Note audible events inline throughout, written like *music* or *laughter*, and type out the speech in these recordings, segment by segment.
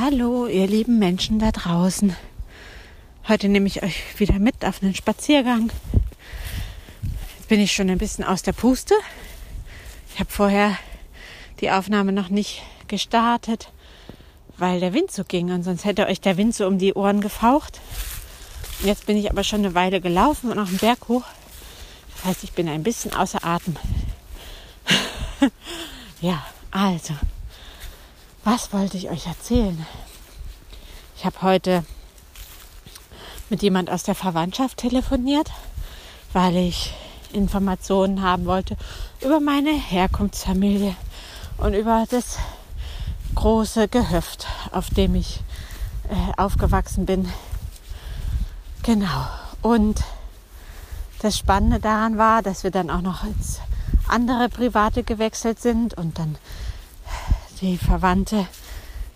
Hallo, ihr lieben Menschen da draußen. Heute nehme ich euch wieder mit auf einen Spaziergang. Jetzt bin ich schon ein bisschen aus der Puste. Ich habe vorher die Aufnahme noch nicht gestartet, weil der Wind so ging und sonst hätte euch der Wind so um die Ohren gefaucht. Jetzt bin ich aber schon eine Weile gelaufen und auf den Berg hoch. Das heißt, ich bin ein bisschen außer Atem. *laughs* ja, also, was wollte ich euch erzählen? Ich habe heute mit jemand aus der Verwandtschaft telefoniert, weil ich Informationen haben wollte über meine Herkunftsfamilie und über das große Gehöft, auf dem ich äh, aufgewachsen bin. Genau. Und das Spannende daran war, dass wir dann auch noch ins andere Private gewechselt sind und dann die Verwandte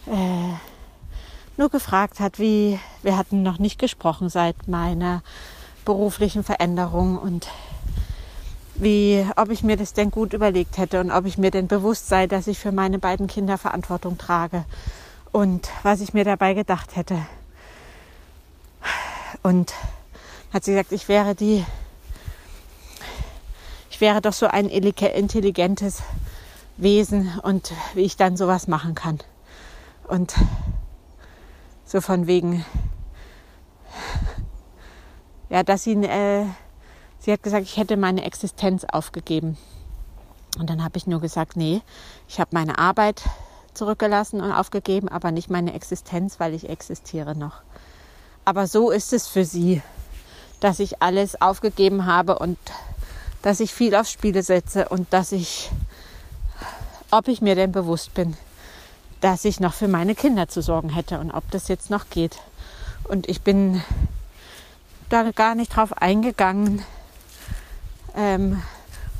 äh, nur gefragt hat, wie wir hatten noch nicht gesprochen seit meiner beruflichen Veränderung und wie, ob ich mir das denn gut überlegt hätte und ob ich mir denn bewusst sei, dass ich für meine beiden Kinder Verantwortung trage und was ich mir dabei gedacht hätte. Und hat sie gesagt, ich wäre die, ich wäre doch so ein intelligentes Wesen und wie ich dann sowas machen kann. Und so von wegen, ja, dass sie, äh, sie hat gesagt, ich hätte meine Existenz aufgegeben. Und dann habe ich nur gesagt, nee, ich habe meine Arbeit zurückgelassen und aufgegeben, aber nicht meine Existenz, weil ich existiere noch. Aber so ist es für sie, dass ich alles aufgegeben habe und dass ich viel aufs Spiel setze und dass ich ob ich mir denn bewusst bin, dass ich noch für meine Kinder zu sorgen hätte und ob das jetzt noch geht. Und ich bin da gar nicht drauf eingegangen, ähm,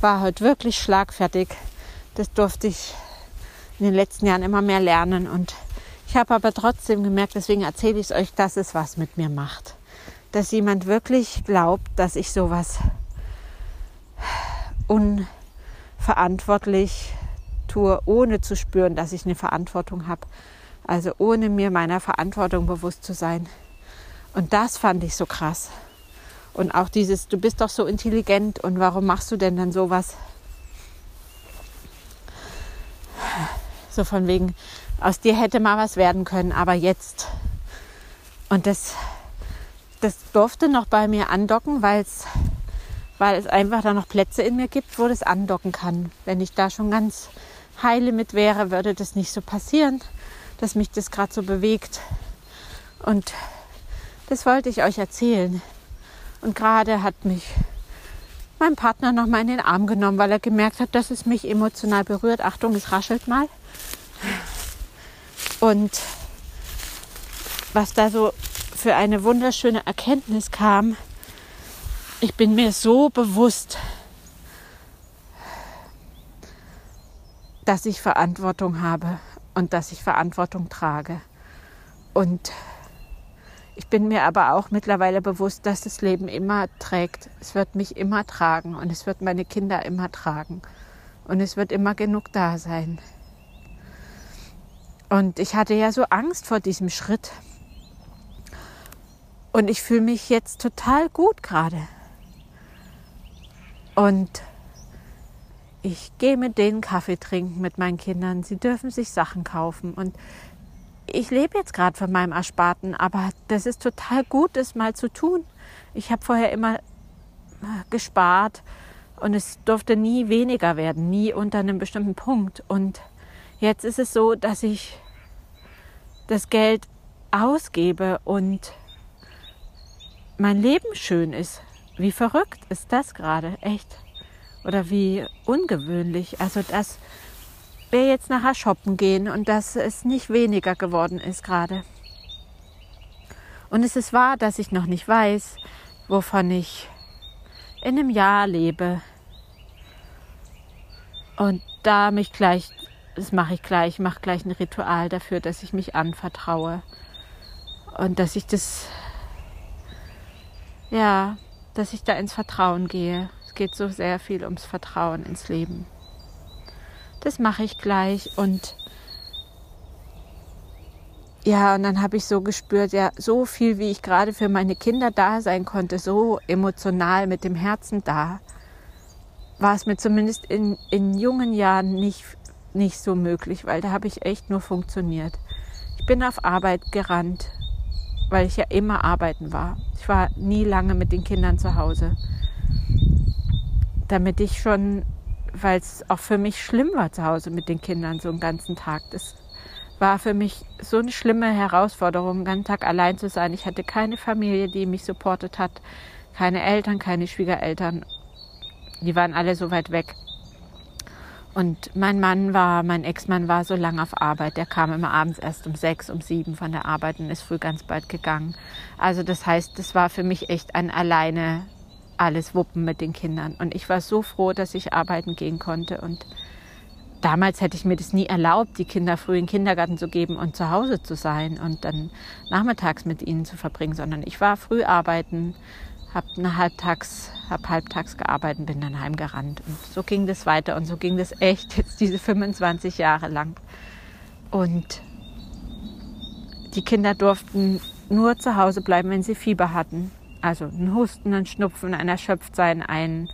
war heute wirklich schlagfertig. Das durfte ich in den letzten Jahren immer mehr lernen und ich habe aber trotzdem gemerkt, deswegen erzähle ich es euch, dass es was mit mir macht. Dass jemand wirklich glaubt, dass ich sowas unverantwortlich tue, ohne zu spüren, dass ich eine Verantwortung habe. Also ohne mir meiner Verantwortung bewusst zu sein. Und das fand ich so krass. Und auch dieses, du bist doch so intelligent und warum machst du denn dann sowas? So von wegen, aus dir hätte mal was werden können, aber jetzt. Und das, das durfte noch bei mir andocken, weil weil es einfach da noch Plätze in mir gibt, wo das andocken kann. Wenn ich da schon ganz heile mit wäre, würde das nicht so passieren, dass mich das gerade so bewegt. Und das wollte ich euch erzählen. Und gerade hat mich mein Partner noch mal in den Arm genommen, weil er gemerkt hat, dass es mich emotional berührt. Achtung, es raschelt mal. Und was da so für eine wunderschöne Erkenntnis kam, ich bin mir so bewusst, dass ich Verantwortung habe und dass ich Verantwortung trage. Und ich bin mir aber auch mittlerweile bewusst, dass das Leben immer trägt. Es wird mich immer tragen und es wird meine Kinder immer tragen. Und es wird immer genug da sein. Und ich hatte ja so Angst vor diesem Schritt. Und ich fühle mich jetzt total gut gerade. Und ich gehe mit denen Kaffee trinken mit meinen Kindern. Sie dürfen sich Sachen kaufen. Und ich lebe jetzt gerade von meinem Ersparten, aber das ist total gut, das mal zu tun. Ich habe vorher immer äh, gespart und es durfte nie weniger werden, nie unter einem bestimmten Punkt. Und jetzt ist es so, dass ich das Geld ausgebe und mein Leben schön ist. Wie verrückt ist das gerade, echt? Oder wie ungewöhnlich. Also dass wir jetzt nachher shoppen gehen und dass es nicht weniger geworden ist gerade. Und es ist wahr, dass ich noch nicht weiß, wovon ich in einem Jahr lebe. Und da mich gleich, das mache ich gleich, mache gleich ein Ritual dafür, dass ich mich anvertraue. Und dass ich das, ja, dass ich da ins Vertrauen gehe. Es geht so sehr viel ums Vertrauen ins Leben. Das mache ich gleich und ja, und dann habe ich so gespürt, ja, so viel, wie ich gerade für meine Kinder da sein konnte, so emotional mit dem Herzen da, war es mir zumindest in, in jungen Jahren nicht, nicht so möglich, weil da habe ich echt nur funktioniert. Ich bin auf Arbeit gerannt, weil ich ja immer arbeiten war. Ich war nie lange mit den Kindern zu Hause. Damit ich schon, weil es auch für mich schlimm war zu Hause mit den Kindern so einen ganzen Tag. Das war für mich so eine schlimme Herausforderung, den ganzen Tag allein zu sein. Ich hatte keine Familie, die mich supportet hat, keine Eltern, keine Schwiegereltern. Die waren alle so weit weg. Und mein Mann war, mein Ex-Mann war so lange auf Arbeit. Der kam immer abends erst um sechs, um sieben von der Arbeit und ist früh ganz bald gegangen. Also das heißt, das war für mich echt ein alleine alles wuppen mit den Kindern. Und ich war so froh, dass ich arbeiten gehen konnte. Und damals hätte ich mir das nie erlaubt, die Kinder früh in den Kindergarten zu geben und zu Hause zu sein und dann nachmittags mit ihnen zu verbringen, sondern ich war früh arbeiten, habe halbtags, hab halbtags gearbeitet, bin dann heimgerannt. Und so ging das weiter und so ging das echt jetzt diese 25 Jahre lang. Und die Kinder durften nur zu Hause bleiben, wenn sie Fieber hatten. Also ein Husten, ein Schnupfen, ein Erschöpftsein, ein,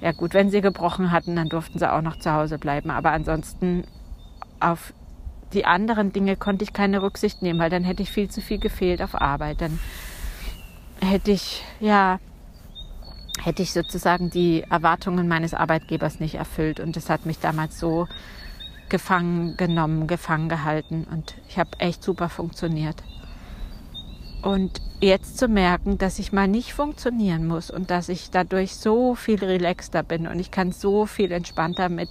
ja gut, wenn sie gebrochen hatten, dann durften sie auch noch zu Hause bleiben. Aber ansonsten auf die anderen Dinge konnte ich keine Rücksicht nehmen, weil dann hätte ich viel zu viel gefehlt auf Arbeit. Dann hätte ich, ja, hätte ich sozusagen die Erwartungen meines Arbeitgebers nicht erfüllt. Und das hat mich damals so gefangen genommen, gefangen gehalten. Und ich habe echt super funktioniert. Und jetzt zu merken, dass ich mal nicht funktionieren muss und dass ich dadurch so viel relaxter bin und ich kann so viel entspannter mit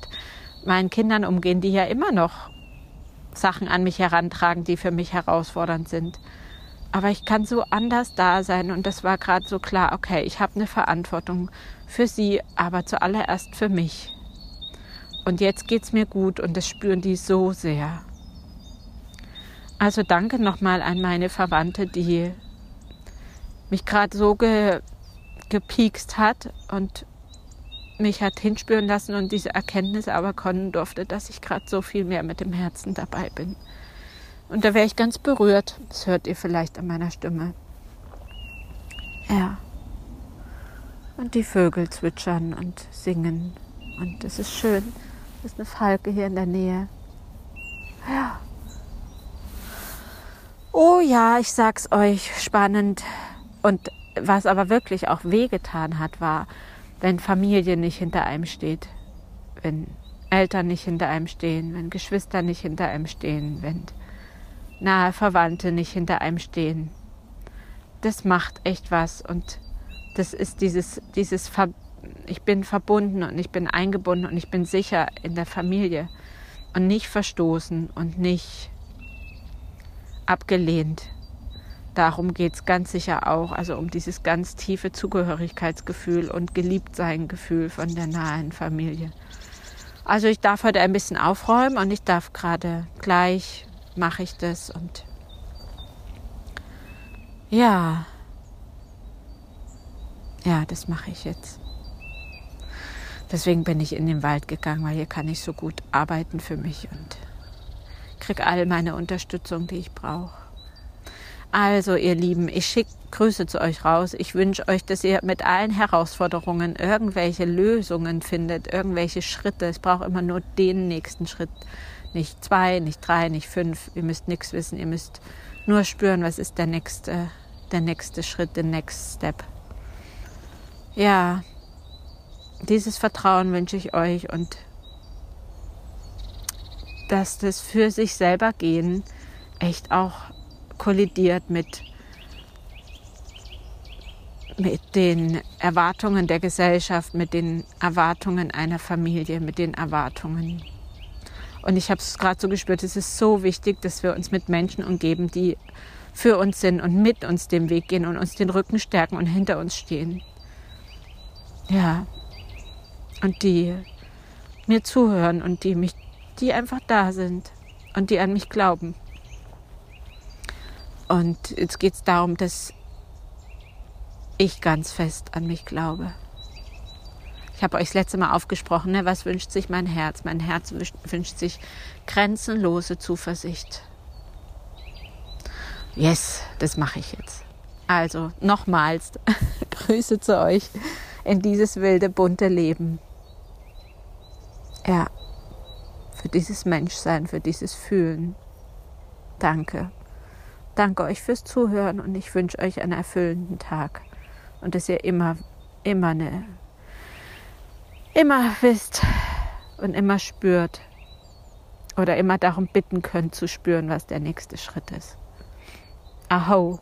meinen Kindern umgehen, die ja immer noch Sachen an mich herantragen, die für mich herausfordernd sind. Aber ich kann so anders da sein und das war gerade so klar, okay, ich habe eine Verantwortung für sie, aber zuallererst für mich. Und jetzt geht's mir gut und das spüren die so sehr. Also danke nochmal an meine Verwandte, die mich gerade so ge, gepiekst hat und mich hat hinspüren lassen und diese Erkenntnis aber können durfte, dass ich gerade so viel mehr mit dem Herzen dabei bin. Und da wäre ich ganz berührt. Das hört ihr vielleicht an meiner Stimme. Ja. Und die Vögel zwitschern und singen. Und es ist schön. Es ist eine Falke hier in der Nähe. Ja. Oh ja, ich sag's euch, spannend. Und was aber wirklich auch wehgetan hat, war, wenn Familie nicht hinter einem steht, wenn Eltern nicht hinter einem stehen, wenn Geschwister nicht hinter einem stehen, wenn nahe Verwandte nicht hinter einem stehen. Das macht echt was und das ist dieses, dieses Ver ich bin verbunden und ich bin eingebunden und ich bin sicher in der Familie und nicht verstoßen und nicht abgelehnt. Darum geht es ganz sicher auch, also um dieses ganz tiefe Zugehörigkeitsgefühl und Geliebtsein-Gefühl von der nahen Familie. Also ich darf heute ein bisschen aufräumen und ich darf gerade gleich mache ich das und ja, ja, das mache ich jetzt. Deswegen bin ich in den Wald gegangen, weil hier kann ich so gut arbeiten für mich und kriege all meine Unterstützung, die ich brauche. Also, ihr Lieben, ich schicke Grüße zu euch raus. Ich wünsche euch, dass ihr mit allen Herausforderungen irgendwelche Lösungen findet, irgendwelche Schritte. Es braucht immer nur den nächsten Schritt. Nicht zwei, nicht drei, nicht fünf. Ihr müsst nichts wissen. Ihr müsst nur spüren, was ist der nächste, der nächste Schritt, der next step. Ja, dieses Vertrauen wünsche ich euch und dass das für sich selber gehen echt auch kollidiert mit mit den Erwartungen der Gesellschaft, mit den Erwartungen einer Familie, mit den Erwartungen und ich habe es gerade so gespürt, es ist so wichtig, dass wir uns mit Menschen umgeben, die für uns sind und mit uns den Weg gehen und uns den Rücken stärken und hinter uns stehen. Ja. Und die mir zuhören und die mich, die einfach da sind und die an mich glauben. Und jetzt geht es darum, dass ich ganz fest an mich glaube. Ich habe euch das letzte Mal aufgesprochen, ne? was wünscht sich mein Herz? Mein Herz wünscht sich grenzenlose Zuversicht. Yes, das mache ich jetzt. Also nochmals *laughs* Grüße zu euch in dieses wilde, bunte Leben. Ja, für dieses Menschsein, für dieses Fühlen. Danke. Danke euch fürs Zuhören und ich wünsche euch einen erfüllenden Tag und dass ihr immer, immer eine, immer wisst und immer spürt oder immer darum bitten könnt zu spüren, was der nächste Schritt ist. Aho.